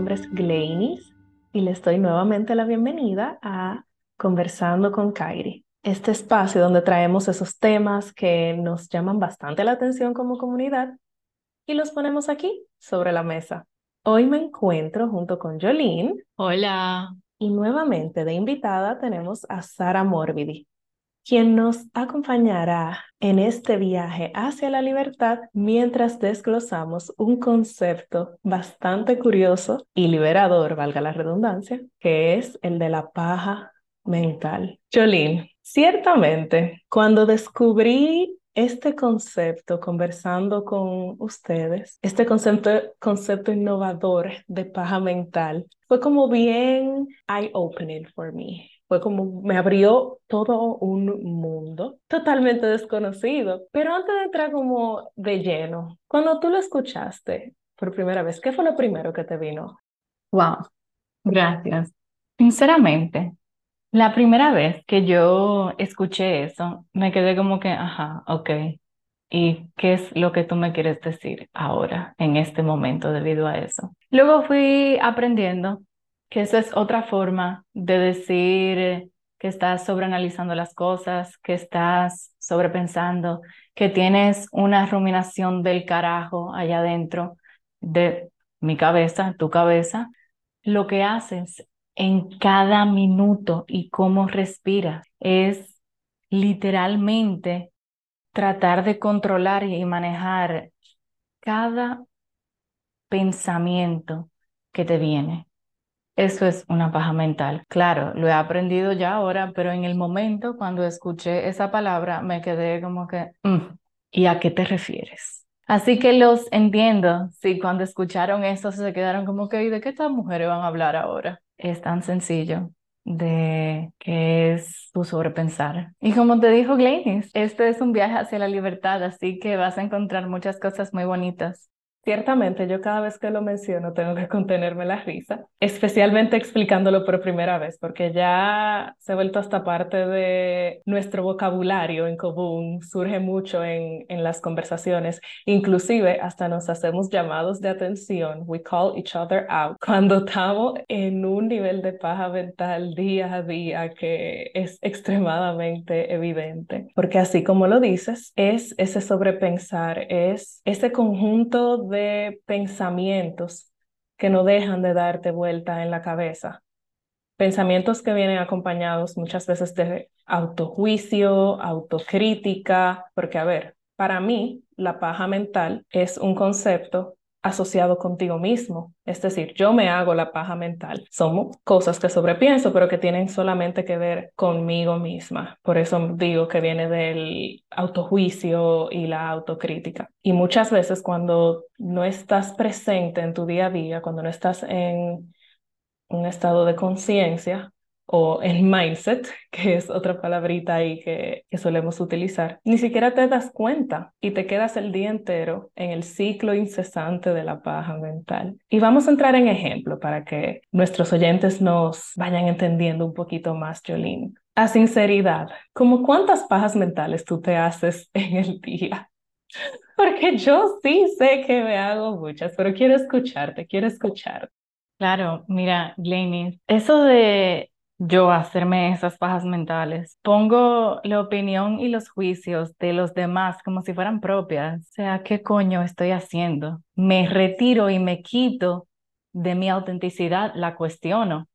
Nombre es Gleinis y les doy nuevamente la bienvenida a Conversando con Kairi, este espacio donde traemos esos temas que nos llaman bastante la atención como comunidad y los ponemos aquí sobre la mesa. Hoy me encuentro junto con Jolene. Hola. Y nuevamente de invitada tenemos a Sara Morbidi, quien nos acompañará en este viaje hacia la libertad mientras desglosamos un concepto bastante curioso y liberador, valga la redundancia, que es el de la paja mental. Jolene, ciertamente, cuando descubrí este concepto, conversando con ustedes, este concepto, concepto innovador de paja mental, fue como bien eye-opening for me. Fue como me abrió todo un mundo totalmente desconocido. Pero antes de entrar como de lleno, cuando tú lo escuchaste por primera vez, ¿qué fue lo primero que te vino? Wow, gracias. Sinceramente, la primera vez que yo escuché eso, me quedé como que, ajá, ok. ¿Y qué es lo que tú me quieres decir ahora, en este momento, debido a eso? Luego fui aprendiendo que esa es otra forma de decir que estás sobreanalizando las cosas, que estás sobrepensando, que tienes una ruminación del carajo allá adentro de mi cabeza, tu cabeza. Lo que haces en cada minuto y cómo respiras. Es literalmente tratar de controlar y manejar cada pensamiento que te viene. Eso es una paja mental. Claro, lo he aprendido ya ahora, pero en el momento cuando escuché esa palabra me quedé como que, mm, ¿y a qué te refieres? Así que los entiendo. Si cuando escucharon eso se quedaron como que, ¿y de qué estas mujeres van a hablar ahora? es tan sencillo de que es tu sobrepensar. Y como te dijo Gladys, esto es un viaje hacia la libertad, así que vas a encontrar muchas cosas muy bonitas. Ciertamente, yo cada vez que lo menciono tengo que contenerme la risa, especialmente explicándolo por primera vez, porque ya se ha vuelto hasta parte de nuestro vocabulario en común, surge mucho en, en las conversaciones, inclusive hasta nos hacemos llamados de atención, we call each other out, cuando estamos en un nivel de paja mental día a día que es extremadamente evidente, porque así como lo dices, es ese sobrepensar, es ese conjunto de pensamientos que no dejan de darte vuelta en la cabeza. Pensamientos que vienen acompañados muchas veces de autojuicio, autocrítica, porque a ver, para mí la paja mental es un concepto asociado contigo mismo. Es decir, yo me hago la paja mental. Son cosas que sobrepienso, pero que tienen solamente que ver conmigo misma. Por eso digo que viene del autojuicio y la autocrítica. Y muchas veces cuando no estás presente en tu día a día, cuando no estás en un estado de conciencia, o el mindset, que es otra palabrita ahí que, que, solemos utilizar, ni siquiera te das cuenta y te quedas el día entero en el ciclo incesante de la paja mental. Y vamos a entrar en ejemplo para que nuestros oyentes nos vayan entendiendo un poquito más, Jolene. A sinceridad, ¿como cuántas pajas mentales tú te haces en el día? Porque yo sí sé que me hago muchas, pero quiero escucharte, quiero escucharte. Claro, mira, Glennis, eso de yo hacerme esas pajas mentales. Pongo la opinión y los juicios de los demás como si fueran propias. O sea, ¿qué coño estoy haciendo? Me retiro y me quito de mi autenticidad, la cuestiono.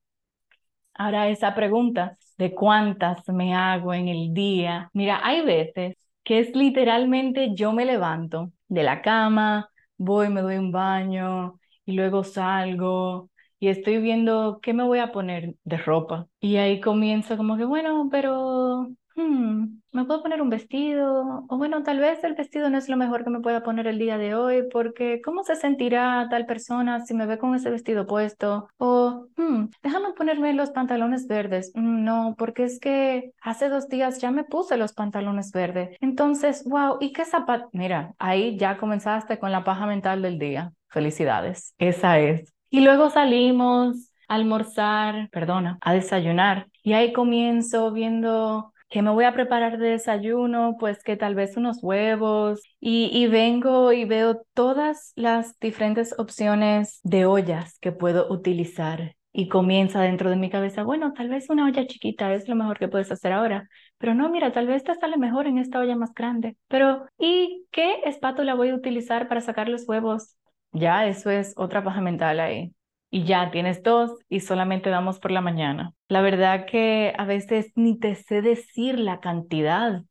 Ahora esa pregunta de cuántas me hago en el día. Mira, hay veces que es literalmente yo me levanto de la cama, voy, me doy un baño y luego salgo y estoy viendo qué me voy a poner de ropa. Y ahí comienzo como que, bueno, pero hmm, me puedo poner un vestido, o bueno, tal vez el vestido no es lo mejor que me pueda poner el día de hoy, porque ¿cómo se sentirá tal persona si me ve con ese vestido puesto? O hmm, déjame ponerme los pantalones verdes. Mm, no, porque es que hace dos días ya me puse los pantalones verdes. Entonces, wow, ¿y qué zapato? Mira, ahí ya comenzaste con la paja mental del día. Felicidades. Esa es. Y luego salimos a almorzar, perdona, a desayunar. Y ahí comienzo viendo ¿Qué me voy a preparar de desayuno? Pues que tal vez unos huevos y, y vengo y veo todas las diferentes opciones de ollas que puedo utilizar y comienza dentro de mi cabeza, bueno, tal vez una olla chiquita es lo mejor que puedes hacer ahora, pero no, mira, tal vez te sale mejor en esta olla más grande, pero ¿y qué espátula voy a utilizar para sacar los huevos? Ya, eso es otra paja mental ahí. Y ya tienes dos y solamente damos por la mañana. La verdad que a veces ni te sé decir la cantidad,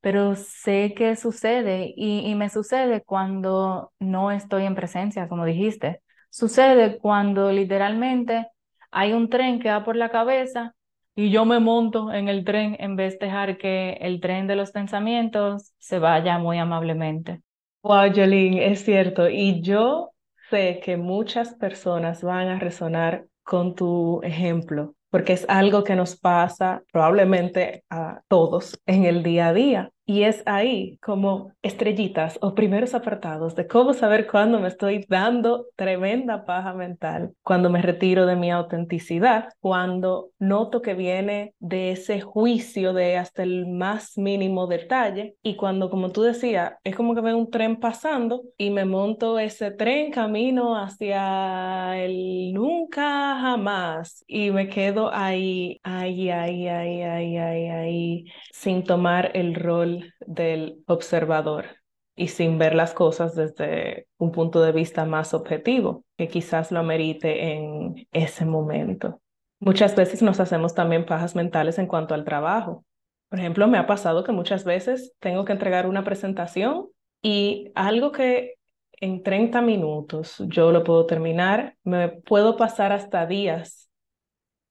pero sé que sucede y, y me sucede cuando no estoy en presencia, como dijiste. Sucede cuando literalmente hay un tren que va por la cabeza y yo me monto en el tren en vez de dejar que el tren de los pensamientos se vaya muy amablemente. Wow, Jolene, es cierto. Y yo sé que muchas personas van a resonar con tu ejemplo, porque es algo que nos pasa probablemente a todos en el día a día. Y es ahí como estrellitas o primeros apartados de cómo saber cuándo me estoy dando tremenda paja mental, cuando me retiro de mi autenticidad, cuando noto que viene de ese juicio de hasta el más mínimo detalle. Y cuando, como tú decías, es como que veo un tren pasando y me monto ese tren camino hacia el nunca jamás y me quedo ahí, ahí, ahí, ahí, ahí, ahí, ahí, sin tomar el rol del observador y sin ver las cosas desde un punto de vista más objetivo, que quizás lo amerite en ese momento. Muchas veces nos hacemos también pajas mentales en cuanto al trabajo. Por ejemplo, me ha pasado que muchas veces tengo que entregar una presentación y algo que en 30 minutos yo lo puedo terminar, me puedo pasar hasta días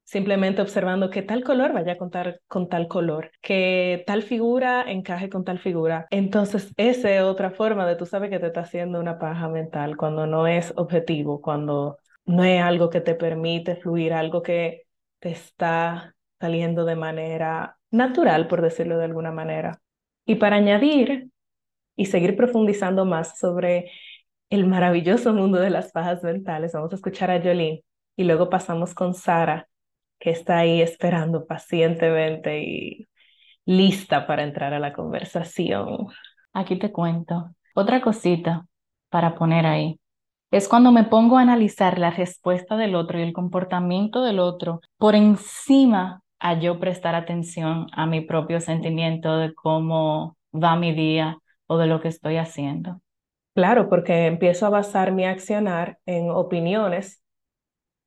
simplemente observando que tal color vaya a contar con tal color, que tal figura encaje con tal figura. Entonces, esa es otra forma de tú sabes que te está haciendo una paja mental cuando no es objetivo, cuando no es algo que te permite fluir, algo que te está saliendo de manera natural, por decirlo de alguna manera. Y para añadir y seguir profundizando más sobre el maravilloso mundo de las pajas mentales, vamos a escuchar a Jolene y luego pasamos con Sara que está ahí esperando pacientemente y lista para entrar a la conversación. Aquí te cuento. Otra cosita para poner ahí. Es cuando me pongo a analizar la respuesta del otro y el comportamiento del otro por encima a yo prestar atención a mi propio sentimiento de cómo va mi día o de lo que estoy haciendo. Claro, porque empiezo a basar mi accionar en opiniones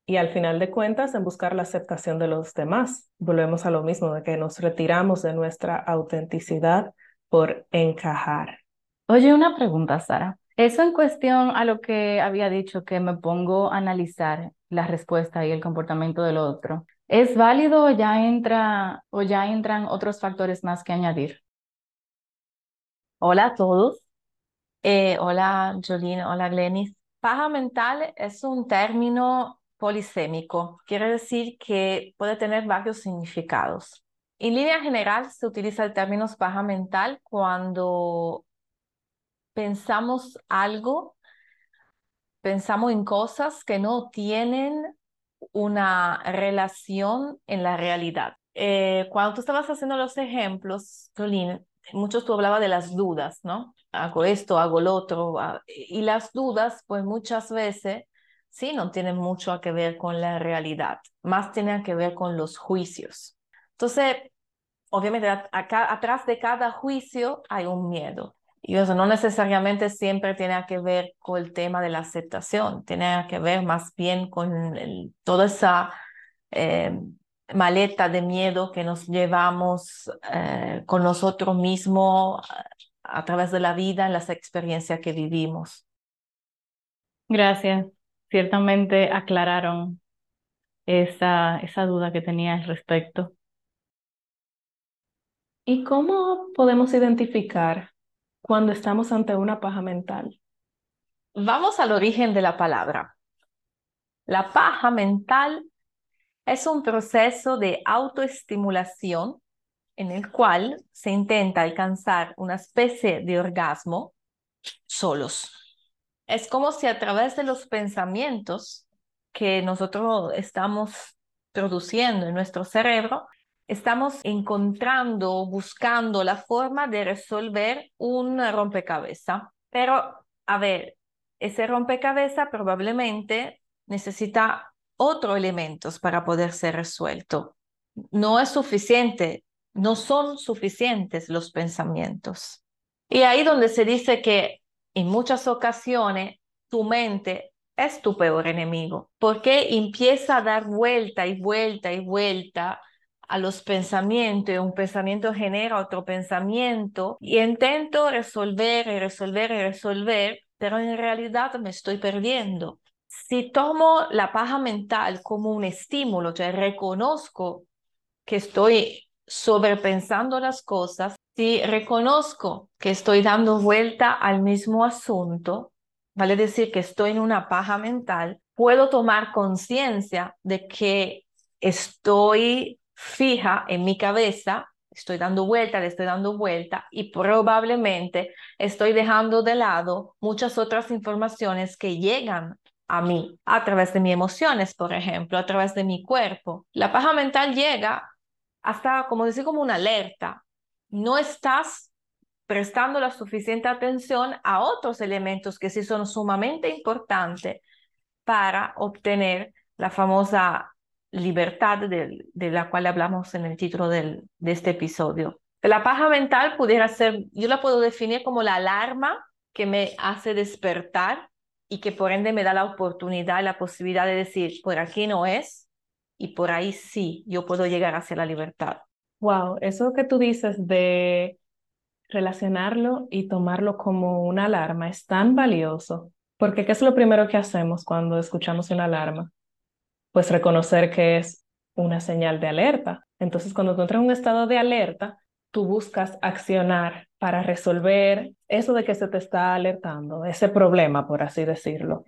y al final de cuentas en buscar la aceptación de los demás. Volvemos a lo mismo, de que nos retiramos de nuestra autenticidad por encajar. Oye, una pregunta, Sara. Eso en cuestión a lo que había dicho, que me pongo a analizar la respuesta y el comportamiento del otro. ¿Es válido o ya, entra, o ya entran otros factores más que añadir? Hola a todos. Eh, hola Jolene, hola Glenis. Paja mental es un término polisémico. Quiere decir que puede tener varios significados. En línea general se utiliza el término paja mental cuando pensamos algo, pensamos en cosas que no tienen una relación en la realidad. Eh, cuando tú estabas haciendo los ejemplos, Jolín, muchos tú hablabas de las dudas, ¿no? Hago esto, hago lo otro. Ah, y las dudas, pues muchas veces sí no tienen mucho que ver con la realidad, más tienen que ver con los juicios. Entonces, obviamente, acá, atrás de cada juicio hay un miedo. Y eso no necesariamente siempre tiene que ver con el tema de la aceptación, tiene que ver más bien con toda esa eh, maleta de miedo que nos llevamos eh, con nosotros mismos a través de la vida, en las experiencias que vivimos. Gracias ciertamente aclararon esa, esa duda que tenía al respecto. ¿Y cómo podemos identificar cuando estamos ante una paja mental? Vamos al origen de la palabra. La paja mental es un proceso de autoestimulación en el cual se intenta alcanzar una especie de orgasmo solos. Es como si a través de los pensamientos que nosotros estamos produciendo en nuestro cerebro, estamos encontrando, buscando la forma de resolver un rompecabezas. Pero, a ver, ese rompecabezas probablemente necesita otros elementos para poder ser resuelto. No es suficiente, no son suficientes los pensamientos. Y ahí donde se dice que en muchas ocasiones tu mente es tu peor enemigo, porque empieza a dar vuelta y vuelta y vuelta a los pensamientos y un pensamiento genera otro pensamiento. Y intento resolver y resolver y resolver, pero en realidad me estoy perdiendo. Si tomo la paja mental como un estímulo, sea, reconozco que estoy sobrepensando las cosas, si reconozco que estoy dando vuelta al mismo asunto, vale decir que estoy en una paja mental, puedo tomar conciencia de que estoy fija en mi cabeza, estoy dando vuelta, le estoy dando vuelta y probablemente estoy dejando de lado muchas otras informaciones que llegan a mí a través de mis emociones, por ejemplo, a través de mi cuerpo. La paja mental llega hasta, como decir, como una alerta. No estás prestando la suficiente atención a otros elementos que sí son sumamente importantes para obtener la famosa libertad de, la cual hablamos en el título de este episodio. La paja mental pudiera ser, yo la puedo definir como la alarma que me hace despertar y que por ende me da la oportunidad y la posibilidad de decir, por aquí no es y por ahí sí, yo puedo llegar hacia la libertad. Wow, eso que tú dices de relacionarlo y tomarlo como una alarma es tan valioso, porque ¿qué es lo primero que hacemos cuando escuchamos una alarma? Pues reconocer que es una señal de alerta. Entonces, cuando tú entras en un estado de alerta, tú buscas accionar para resolver eso de que se te está alertando, ese problema, por así decirlo.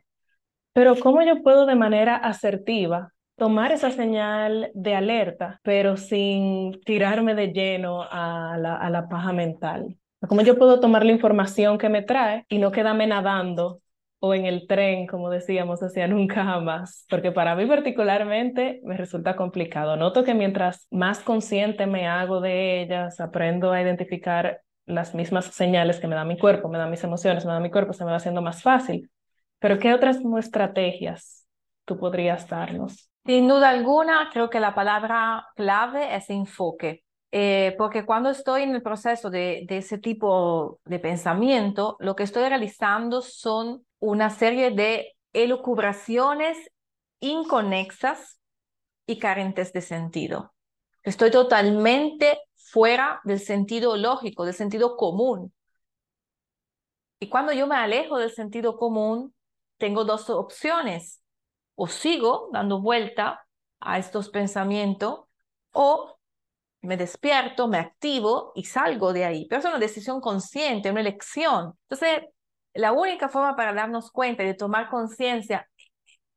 Pero ¿cómo yo puedo de manera asertiva tomar esa señal de alerta, pero sin tirarme de lleno a la, a la paja mental? ¿Cómo yo puedo tomar la información que me trae y no quedarme nadando o en el tren, como decíamos, hacia nunca jamás? Porque para mí particularmente me resulta complicado. Noto que mientras más consciente me hago de ellas, aprendo a identificar las mismas señales que me da mi cuerpo, me da mis emociones, me da mi cuerpo, se me va haciendo más fácil. Pero ¿qué otras estrategias tú podrías darnos? Sin duda alguna, creo que la palabra clave es enfoque. Eh, porque cuando estoy en el proceso de, de, ese tipo de pensamiento, lo que estoy realizando son una serie de elucubraciones inconexas y carentes de sentido. Estoy totalmente fuera del sentido lógico, del sentido común. Y cuando yo me alejo del sentido común, tengo dos opciones. O sigo dando vuelta a estos pensamientos o me despierto, me activo y salgo de ahí. Pero es una decisión consciente, una elección. Entonces, la única forma para darnos cuenta y de tomar conciencia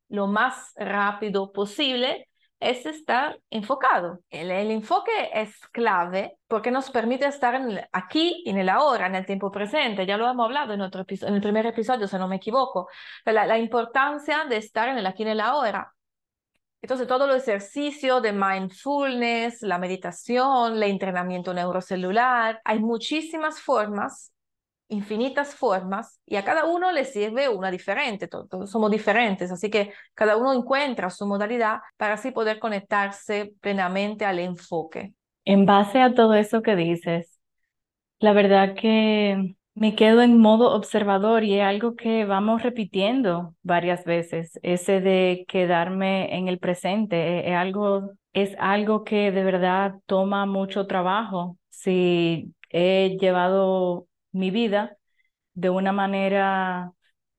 lo más rápido posible es estar enfocado. El, enfoque es clave porque nos permite estar en aquí, en el ahora, en el tiempo presente. Ya lo hemos hablado en, otro en el primer episodio, si no me equivoco. La, la importancia de estar en el aquí, en el ahora. Entonces, todo el ejercicio de mindfulness, la meditación, el entrenamiento neurocelular, hay muchísimas formas, infinitas formas, y a cada uno le sirve una diferente, todos, somos diferentes, así que cada uno encuentra su modalidad para así poder conectarse plenamente al enfoque. En base a todo eso que dices, la verdad que me quedo en modo observador y es algo que vamos repitiendo varias veces, ese de quedarme en el presente, e, es, algo, es algo que de verdad toma mucho trabajo. Si he llevado mi vida de una manera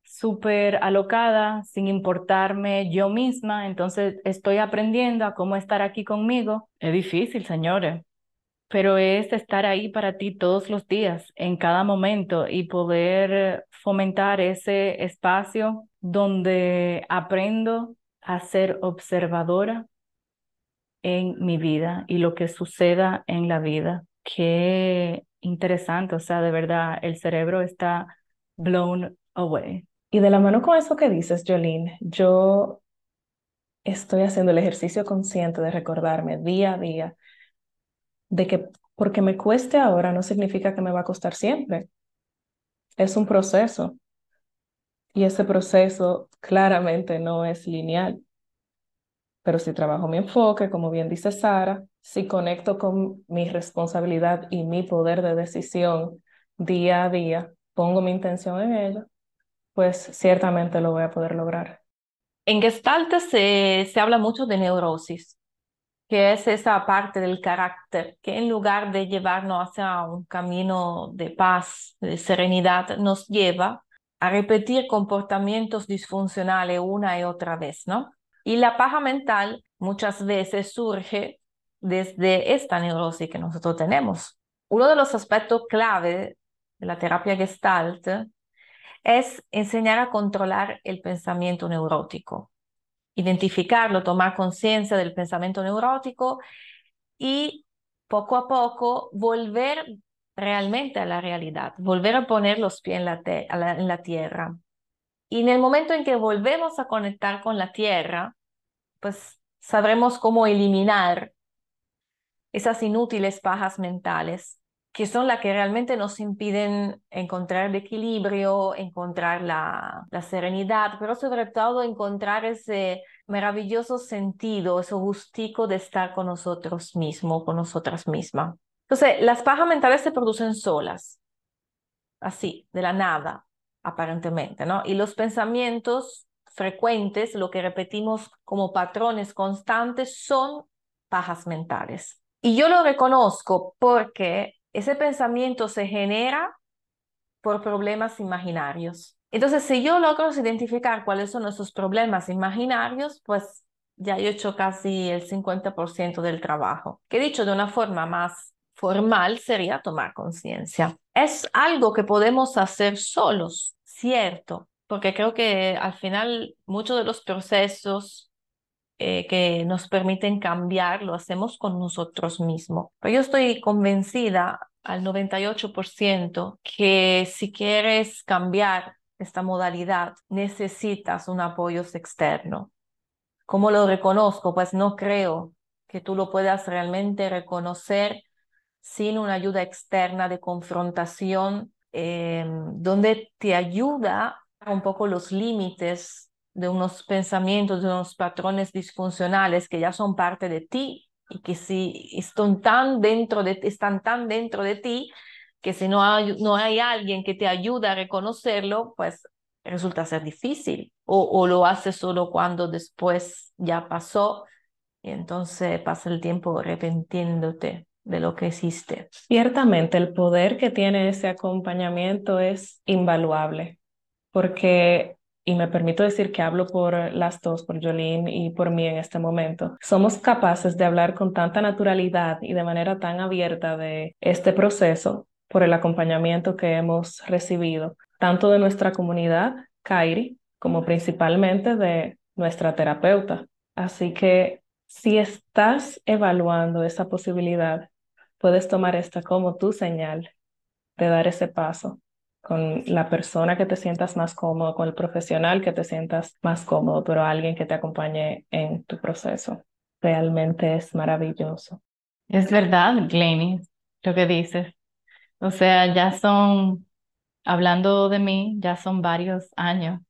súper alocada, sin importarme yo misma, entonces estoy aprendiendo a cómo estar aquí conmigo. Es difícil, señores pero es estar ahí para ti todos los días, en cada momento y poder fomentar ese espacio donde aprendo a ser observadora en mi vida y lo que suceda en la vida. Qué interesante, o sea, de verdad, el cerebro está blown away. Y de la mano con eso que dices, Jolene, yo estoy haciendo el ejercicio consciente de recordarme día a día de que porque me cueste ahora no significa que me va a costar siempre. Es un proceso. Y ese proceso claramente no es lineal. Pero si trabajo mi enfoque, como bien dice Sara, si conecto con mi responsabilidad y mi poder de decisión día a día, pongo mi intención en ello, pues ciertamente lo voy a poder lograr. En Gestalt se, se habla mucho de neurosis, que es esa parte del carácter que en lugar de llevarnos hacia un camino de paz, de serenidad, nos lleva a repetir comportamientos disfuncionales una y otra vez, ¿no? Y la paja mental muchas veces surge desde esta neurosis que nosotros tenemos. Uno de los aspectos clave de la terapia gestalt es enseñar a controlar el pensamiento neurótico, identificarlo, tomar conciencia del pensamiento neurótico y poco a poco volver realmente a la realidad, volver a poner los pies en la, en la tierra. Y en el momento en que volvemos a conectar con la tierra, pues sabremos cómo eliminar esas inútiles pajas mentales, que son las que realmente nos impiden encontrar el equilibrio, encontrar la, serenidad, pero sobre todo encontrar ese maravilloso sentido, ese gustico de estar con nosotros mismos, con nosotras mismas. Entonces, las pajas mentales se producen solas, así, de la nada, aparentemente, ¿no? Y los pensamientos frecuentes, lo que repetimos como patrones constantes, son pajas mentales. Y yo lo reconozco porque ese pensamiento se genera por problemas imaginarios. Entonces, si yo logro identificar cuáles son esos problemas imaginarios, pues ya he hecho casi el 50% del trabajo. Que dicho de una forma más formal sería tomar conciencia. Es algo que podemos hacer solos, cierto, porque creo que al final muchos de los procesos eh, que nos permiten cambiar lo hacemos con nosotros mismos. Pero yo estoy convencida al 98% que si quieres cambiar esta modalidad necesitas un apoyo externo. ¿Cómo lo reconozco? Pues no creo que tú lo puedas realmente reconocer sin una ayuda externa de confrontación, eh, donde te ayuda un poco los límites de unos pensamientos, de unos patrones disfuncionales que ya son parte de ti y que si están tan dentro de, están tan dentro de ti que si no hay, no hay alguien que te ayude a reconocerlo, pues resulta ser difícil o, o lo haces solo cuando después ya pasó y entonces pasa el tiempo arrepentiéndote de lo que existe. Ciertamente el poder que tiene ese acompañamiento es invaluable, porque, y me permito decir que hablo por las dos, por Jolene y por mí en este momento, somos capaces de hablar con tanta naturalidad y de manera tan abierta de este proceso por el acompañamiento que hemos recibido, tanto de nuestra comunidad, Kairi, como principalmente de nuestra terapeuta. Así que si estás evaluando esa posibilidad, puedes tomar esta como tu señal de dar ese paso con la persona que te sientas más cómodo, con el profesional que te sientas más cómodo, pero alguien que te acompañe en tu proceso. Realmente es maravilloso. Es verdad, Glenny, lo que dices. O sea, ya son, hablando de mí, ya son varios años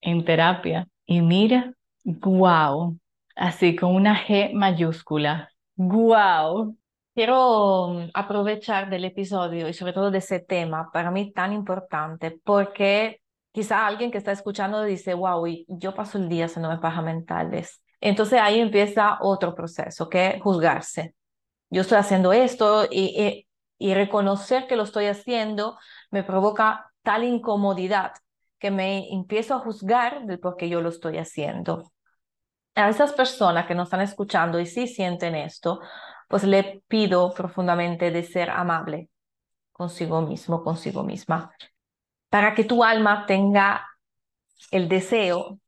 en terapia. Y mira, wow, Así, con una G mayúscula. ¡Guau! Quiero mm, aprovechar del episodio y sobre todo de ese tema, para mí tan importante, porque quizá alguien que está escuchando dice, wow, yo paso el día haciendo paja mentales. Entonces ahí empieza otro proceso, que es juzgarse. Yo estoy haciendo esto y, y, y reconocer que lo estoy haciendo me provoca tal incomodidad que me empiezo a juzgar del por qué yo lo estoy haciendo a esas personas que nos están escuchando y sí sienten esto, pues le pido profundamente de ser amable consigo mismo, consigo misma, para que tu alma tenga el deseo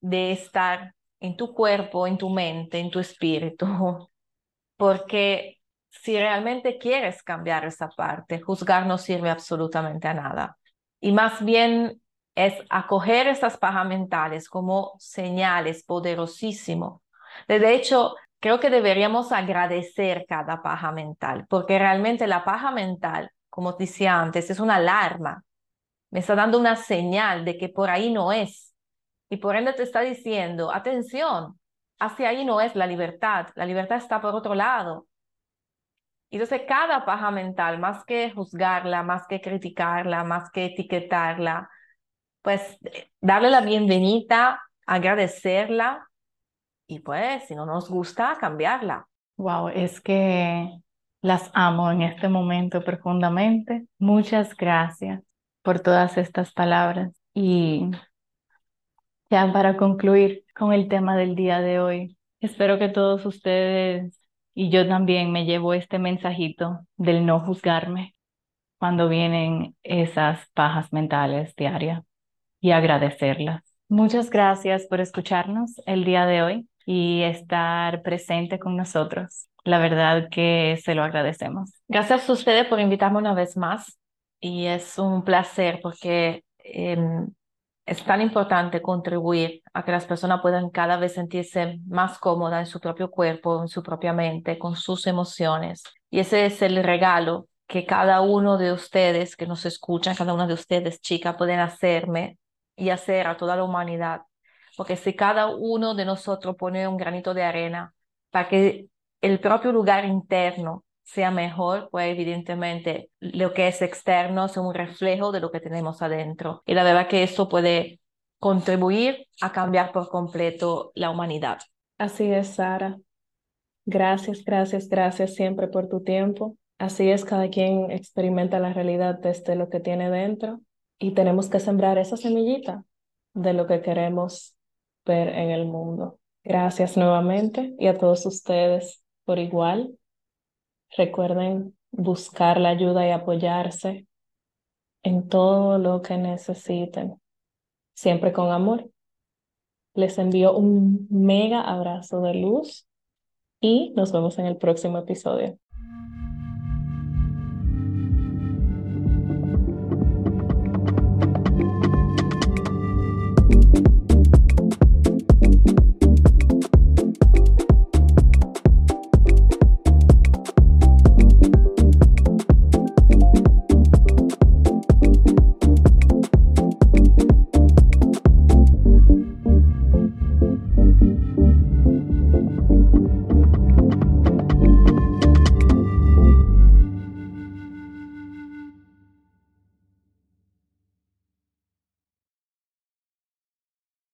de estar en tu cuerpo, en tu mente, en tu espíritu, porque si realmente quieres cambiar esa parte, juzgar no sirve absolutamente a nada. Y más bien es acoger estas pajas mentales como señales poderosísimo. De hecho, creo que deberíamos agradecer cada paja mental, porque realmente la paja mental, como decía antes, es una alarma. Me está dando una señal de que por ahí no es. Y por ende te está diciendo, atención, hacia ahí no es la libertad, la libertad está por otro lado. Entonces, cada paja mental, más que juzgarla, más que criticarla, más que etiquetarla, pues darle la bienvenida, agradecerla y pues si no nos gusta, cambiarla. Wow, es que las amo en este momento profundamente. Muchas gracias por todas estas palabras. Y ya para concluir con el tema del día de hoy, espero que todos ustedes y yo también me llevo este mensajito del no juzgarme cuando vienen esas pajas mentales diarias y agradecerlas. Muchas gracias por escucharnos el día de hoy y estar presente con nosotros. La verdad que se lo agradecemos. Gracias a ustedes por invitarme una vez más y es un placer porque em, es tan importante contribuir a que las personas puedan cada vez sentirse más cómodas en su propio cuerpo, en su propia mente, con sus emociones. Y ese es el regalo que cada uno de ustedes que nos escuchan, cada una de ustedes, chicas, pueden hacerme y hacer a toda la humanidad porque si cada uno de nosotros pone un granito de arena para que el propio lugar interno sea mejor, pues evidentemente lo que es externo es un reflejo de lo que tenemos adentro. Y la verdad que eso puede contribuir a cambiar por completo la humanidad. Así es, Sara. Gracias, gracias, gracias siempre por tu tiempo. Así es, cada quien experimenta la realidad desde lo que tiene dentro y tenemos que sembrar esa semillita de lo que queremos ver en el mundo. Gracias nuevamente y a todos ustedes por igual. Recuerden buscar la ayuda y apoyarse en todo lo que necesiten, siempre con amor. Les envío un mega abrazo de luz y nos vemos en el próximo episodio.